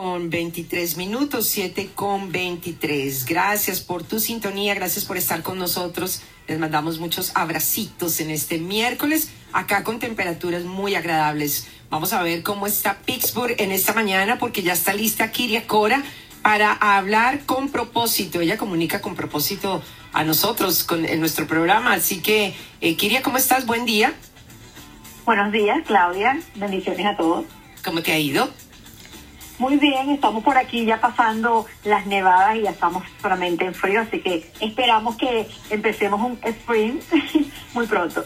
Con 23 minutos, 7 con 23. Gracias por tu sintonía, gracias por estar con nosotros. Les mandamos muchos abracitos en este miércoles, acá con temperaturas muy agradables. Vamos a ver cómo está Pittsburgh en esta mañana, porque ya está lista Kiria Cora para hablar con propósito. Ella comunica con propósito a nosotros con, en nuestro programa. Así que, eh, Kiria, ¿cómo estás? Buen día. Buenos días, Claudia. Bendiciones a todos. ¿Cómo te ha ido? Muy bien, estamos por aquí ya pasando las nevadas y ya estamos solamente en frío, así que esperamos que empecemos un spring muy pronto.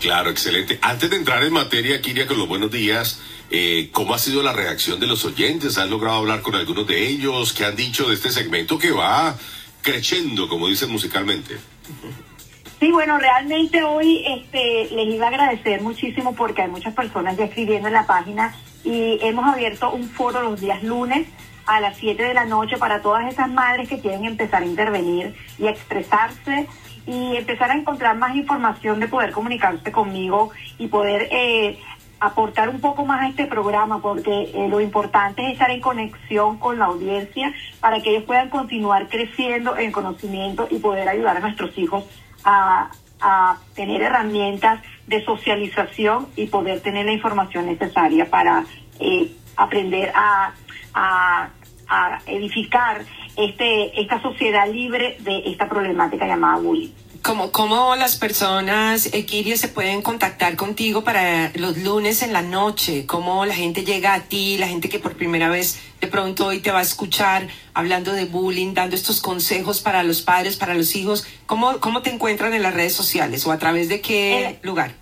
Claro, excelente. Antes de entrar en materia, Kiria, con los buenos días, eh, ¿cómo ha sido la reacción de los oyentes? ¿Han logrado hablar con algunos de ellos? ¿Qué han dicho de este segmento que va creciendo, como dicen musicalmente? Sí, bueno, realmente hoy este, les iba a agradecer muchísimo porque hay muchas personas ya escribiendo en la página y hemos abierto un foro los días lunes a las 7 de la noche para todas esas madres que quieren empezar a intervenir y a expresarse y empezar a encontrar más información de poder comunicarse conmigo y poder eh, aportar un poco más a este programa porque eh, lo importante es estar en conexión con la audiencia para que ellos puedan continuar creciendo en conocimiento y poder ayudar a nuestros hijos a, tener herramientas de socialización y poder tener la información necesaria para eh, aprender a, a, a, edificar este, esta sociedad libre de esta problemática llamada bullying. ¿Cómo, cómo las personas, Equiria, se pueden contactar contigo para los lunes en la noche? ¿Cómo la gente llega a ti, la gente que por primera vez de pronto hoy te va a escuchar hablando de bullying, dando estos consejos para los padres, para los hijos? ¿Cómo, cómo te encuentran en las redes sociales o a través de qué Eh, lugar?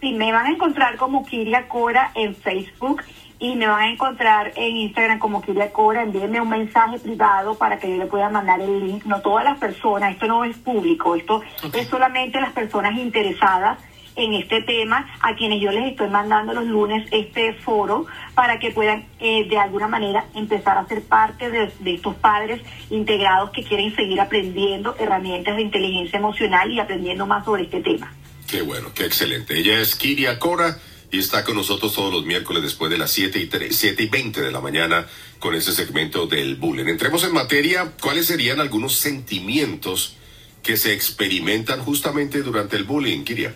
Sí, me van a encontrar como Kiria Cora en Facebook y me van a encontrar en Instagram como Kiria Cora. Envíenme un mensaje privado para que yo le pueda mandar el link. No todas las personas, esto no es público, esto es solamente las personas interesadas en este tema, a quienes yo les estoy mandando los lunes este foro para que puedan eh, de alguna manera empezar a ser parte de, de estos padres integrados que quieren seguir aprendiendo herramientas de inteligencia emocional y aprendiendo más sobre este tema. Qué bueno, qué excelente. Ella es Kiria Cora y está con nosotros todos los miércoles después de las 7 y, 3, 7 y 20 de la mañana con ese segmento del bullying. Entremos en materia, ¿cuáles serían algunos sentimientos que se experimentan justamente durante el bullying, Kiria?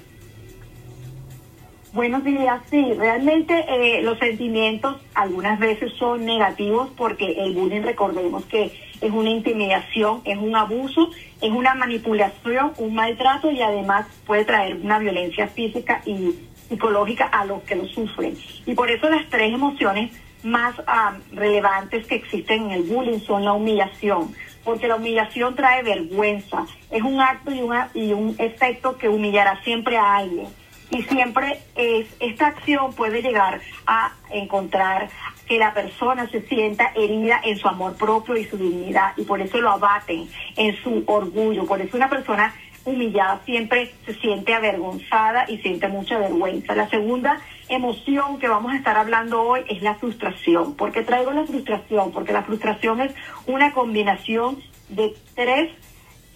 Buenos días, sí, realmente eh, los sentimientos algunas veces son negativos porque el bullying, recordemos que es una intimidación, es un abuso, es una manipulación, un maltrato y además puede traer una violencia física y psicológica a los que lo sufren. Y por eso las tres emociones más ah, relevantes que existen en el bullying son la humillación, porque la humillación trae vergüenza, es un acto y, una, y un efecto que humillará siempre a alguien. Y siempre es esta acción puede llegar a encontrar que la persona se sienta herida en su amor propio y su dignidad y por eso lo abaten en su orgullo, por eso una persona humillada siempre se siente avergonzada y siente mucha vergüenza. La segunda emoción que vamos a estar hablando hoy es la frustración. ¿Por qué traigo la frustración? Porque la frustración es una combinación de tres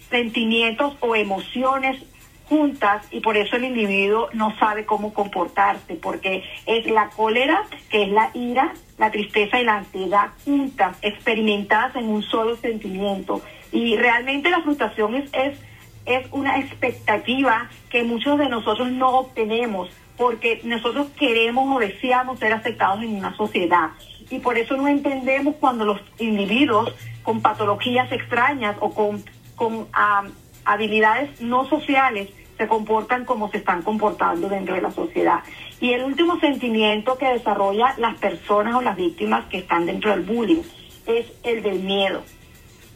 sentimientos o emociones juntas y por eso el individuo no sabe cómo comportarse, porque es la cólera, que es la ira, la tristeza y la ansiedad juntas, experimentadas en un solo sentimiento. Y realmente la frustración es, es, es una expectativa que muchos de nosotros no obtenemos, porque nosotros queremos o deseamos ser aceptados en una sociedad. Y por eso no entendemos cuando los individuos con patologías extrañas o con, con ah, habilidades no sociales se comportan como se están comportando dentro de la sociedad. Y el último sentimiento que desarrolla las personas o las víctimas que están dentro del bullying es el del miedo.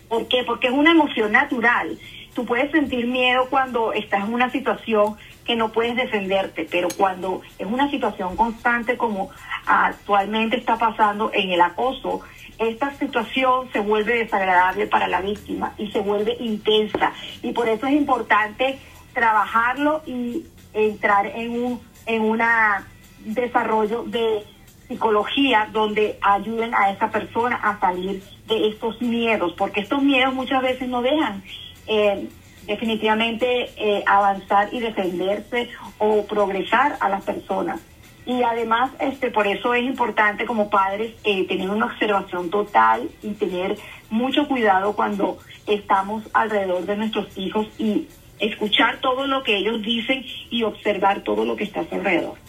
¿Por qué? Porque es una emoción natural. Tú puedes sentir miedo cuando estás en una situación que no puedes defenderte, pero cuando es una situación constante como actualmente está pasando en el acoso, esta situación se vuelve desagradable para la víctima y se vuelve intensa. Y por eso es importante trabajarlo y entrar en un en una desarrollo de psicología donde ayuden a esa persona a salir de estos miedos, porque estos miedos muchas veces no dejan eh, definitivamente eh, avanzar y defenderse o progresar a las personas. Y además, este, por eso es importante como padres eh, tener una observación total y tener mucho cuidado cuando estamos alrededor de nuestros hijos y escuchar todo lo que ellos dicen y observar todo lo que está a su alrededor.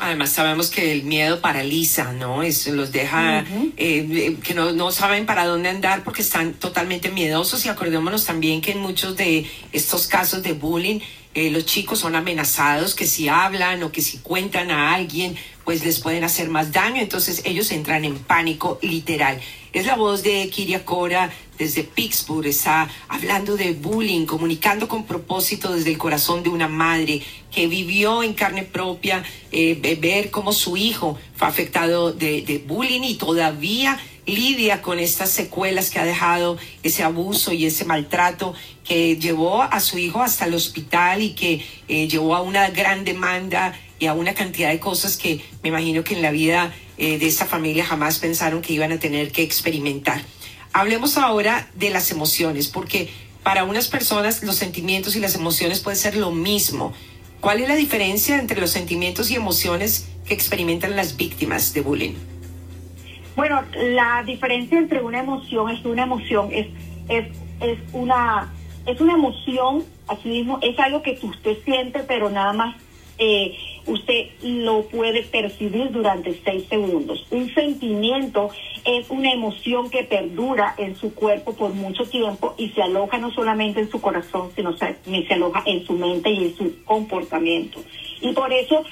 Además sabemos que el miedo paraliza, ¿no? Es, los deja eh, eh, que no, no, saben para dónde andar porque están totalmente miedosos y acordémonos también que en muchos de estos casos de bullying eh, los chicos son amenazados que si hablan o que si cuentan a alguien pues les pueden hacer más daño, entonces ellos entran en pánico literal. Es la voz de Kiria Cora desde Pittsburgh, está hablando de bullying, comunicando con propósito desde el corazón de una madre que vivió en carne propia eh, ver cómo su hijo fue afectado de, bullying y todavía lidia con estas secuelas que ha dejado ese abuso y ese maltrato que llevó a su hijo hasta el hospital y que eh, llevó a una gran demanda y a una cantidad de cosas que me imagino que en la vida eh, de esta familia jamás pensaron que iban a tener que experimentar. Hablemos ahora de las emociones, porque para unas personas los sentimientos y las emociones pueden ser lo mismo. ¿Cuál es la diferencia entre los sentimientos y emociones que experimentan las víctimas de bullying? Bueno, la diferencia entre una emoción es una emoción, es, es, una es una emoción, así mismo, es algo que usted siente, pero nada más eh, usted lo puede percibir durante seis segundos. Un sentimiento es una emoción que perdura en su cuerpo por mucho tiempo y se aloja no solamente en su corazón, sino se, se aloja en su mente y en su comportamiento. Y por eso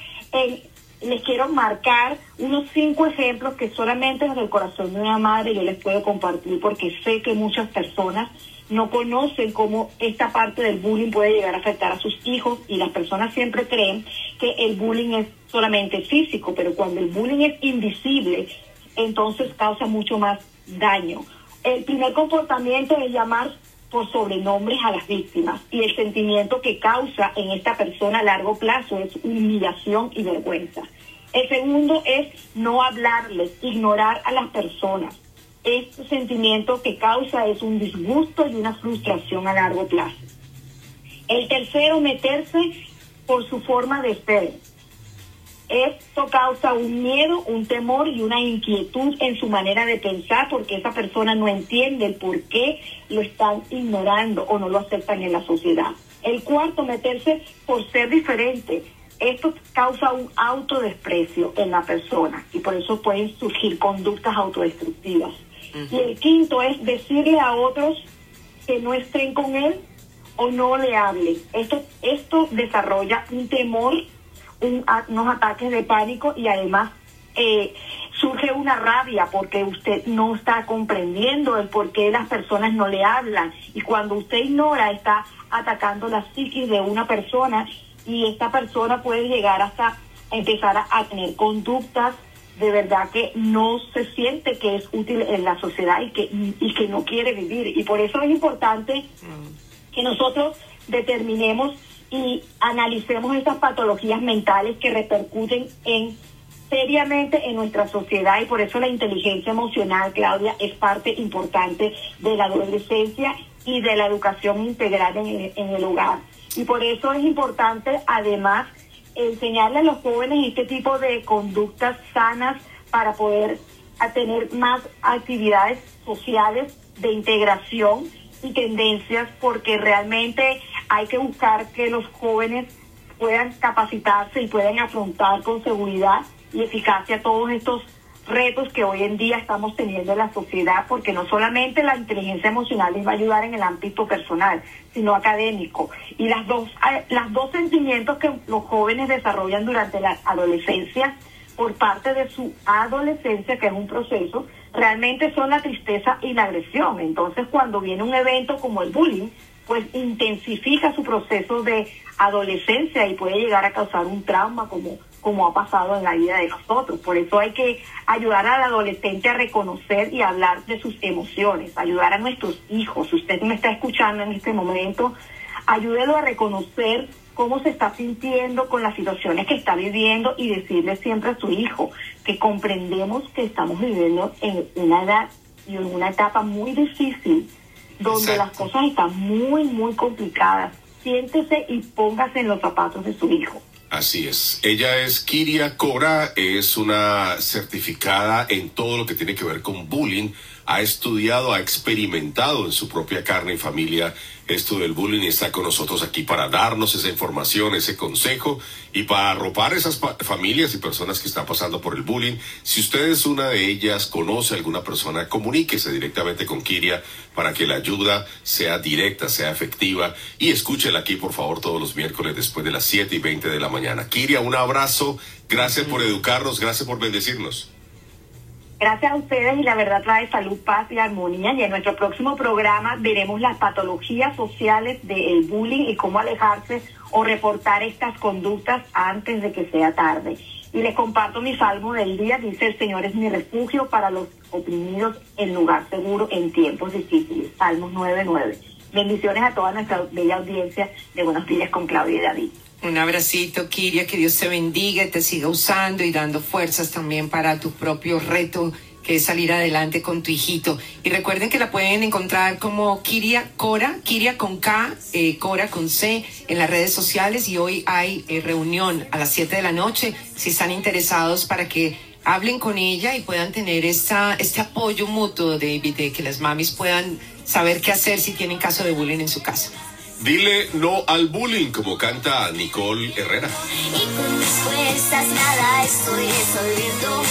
les quiero marcar unos cinco ejemplos que solamente desde el corazón de una madre yo les puedo compartir porque sé que muchas personas no conocen cómo esta parte del bullying puede llegar a afectar a sus hijos y las personas siempre creen que el bullying es solamente físico, pero cuando el bullying es invisible, entonces causa mucho más daño. El primer comportamiento es llamar por sobrenombres a las víctimas y el sentimiento que causa en esta persona a largo plazo es humillación y vergüenza. El segundo es no hablarles, ignorar a las personas este sentimiento que causa es un disgusto y una frustración a largo plazo. El tercero, meterse por su forma de ser. Esto causa un miedo, un temor y una inquietud en su manera de pensar porque esa persona no entiende el por qué lo están ignorando o no lo aceptan en la sociedad. El cuarto, meterse por ser diferente. Esto causa un autodesprecio en la persona y por eso pueden surgir conductas autodestructivas. Y el quinto es decirle a otros que no estén con él o no le hablen. Esto, esto desarrolla un temor, unos ataques de pánico y además eh, surge una rabia porque usted no está comprendiendo el por qué las personas no le hablan. Y cuando usted ignora, está atacando la psiquis de una persona y esta persona puede llegar hasta empezar a tener conductas de verdad que no se siente que es útil en la sociedad y que, y, que no quiere vivir. Y por eso es importante que nosotros determinemos y analicemos estas patologías mentales que repercuten en seriamente en nuestra sociedad y por eso la inteligencia emocional, Claudia, es parte importante de la adolescencia y de la educación integral en, en el hogar. Y por eso es importante, además, enseñarle a los jóvenes este tipo de conductas sanas para poder tener más actividades sociales de integración y tendencias porque realmente hay que buscar que los jóvenes puedan capacitarse y puedan afrontar con seguridad y eficacia todos estos retos que hoy en día estamos teniendo en la sociedad, porque no solamente la inteligencia emocional les va a ayudar en el ámbito personal, sino académico. Y las dos, eh, las dos sentimientos que los jóvenes desarrollan durante la adolescencia, por parte de su adolescencia, que es un proceso, realmente son la tristeza y la agresión. Entonces, cuando viene un evento como el bullying, pues intensifica su proceso de adolescencia y puede llegar a causar un trauma como como ha pasado en la vida de nosotros. Por eso hay que ayudar al adolescente a reconocer y hablar de sus emociones, ayudar a nuestros hijos. Usted me está escuchando en este momento, ayúdelo a reconocer cómo se está sintiendo con las situaciones que está viviendo y decirle siempre a su hijo que comprendemos que estamos viviendo en una edad y en una etapa muy difícil, donde las cosas están muy, muy complicadas. Siéntese y póngase en los zapatos de su hijo. Así es. Ella es Kiria Cora, es una certificada en todo lo que tiene que ver con bullying. Ha estudiado, ha experimentado en su propia carne y familia esto del bullying y está con nosotros aquí para darnos esa información, ese consejo y para arropar esas familias y personas que están pasando por el bullying. Si usted es una de ellas, conoce a alguna persona, comuníquese directamente con Kiria para que la ayuda sea directa, sea efectiva y escúchela aquí por favor todos los miércoles después de las 7 y 20 de la mañana. Kiria, un abrazo, gracias por educarnos, gracias por bendecirnos. Gracias a ustedes y la verdad trae salud, paz y armonía. Y en nuestro próximo programa veremos las patologías sociales del bullying y cómo alejarse o reportar estas conductas antes de que sea tarde. Y les comparto mi salmo del día. Dice, el Señor es mi refugio para los oprimidos en lugar seguro en tiempos difíciles. Salmos 9.9. Bendiciones a toda nuestra bella audiencia de Buenos Días con Claudia y David. Un abracito, Kiria, que Dios te bendiga y te siga usando y dando fuerzas también para tu propio reto que es salir adelante con tu hijito. Y recuerden que la pueden encontrar como Kiria Cora, Kiria con K, eh, Cora con C, en las redes sociales. Y hoy hay eh, reunión a las 7 de la noche, si están interesados para que hablen con ella y puedan tener esta, este apoyo mutuo, David, de que las mamis puedan saber qué hacer si tienen caso de bullying en su casa. Dile no al bullying, como canta Nicole Herrera. Y con nada estoy resolviendo.